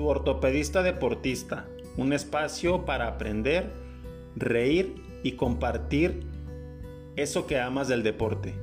tu ortopedista deportista, un espacio para aprender, reír y compartir eso que amas del deporte.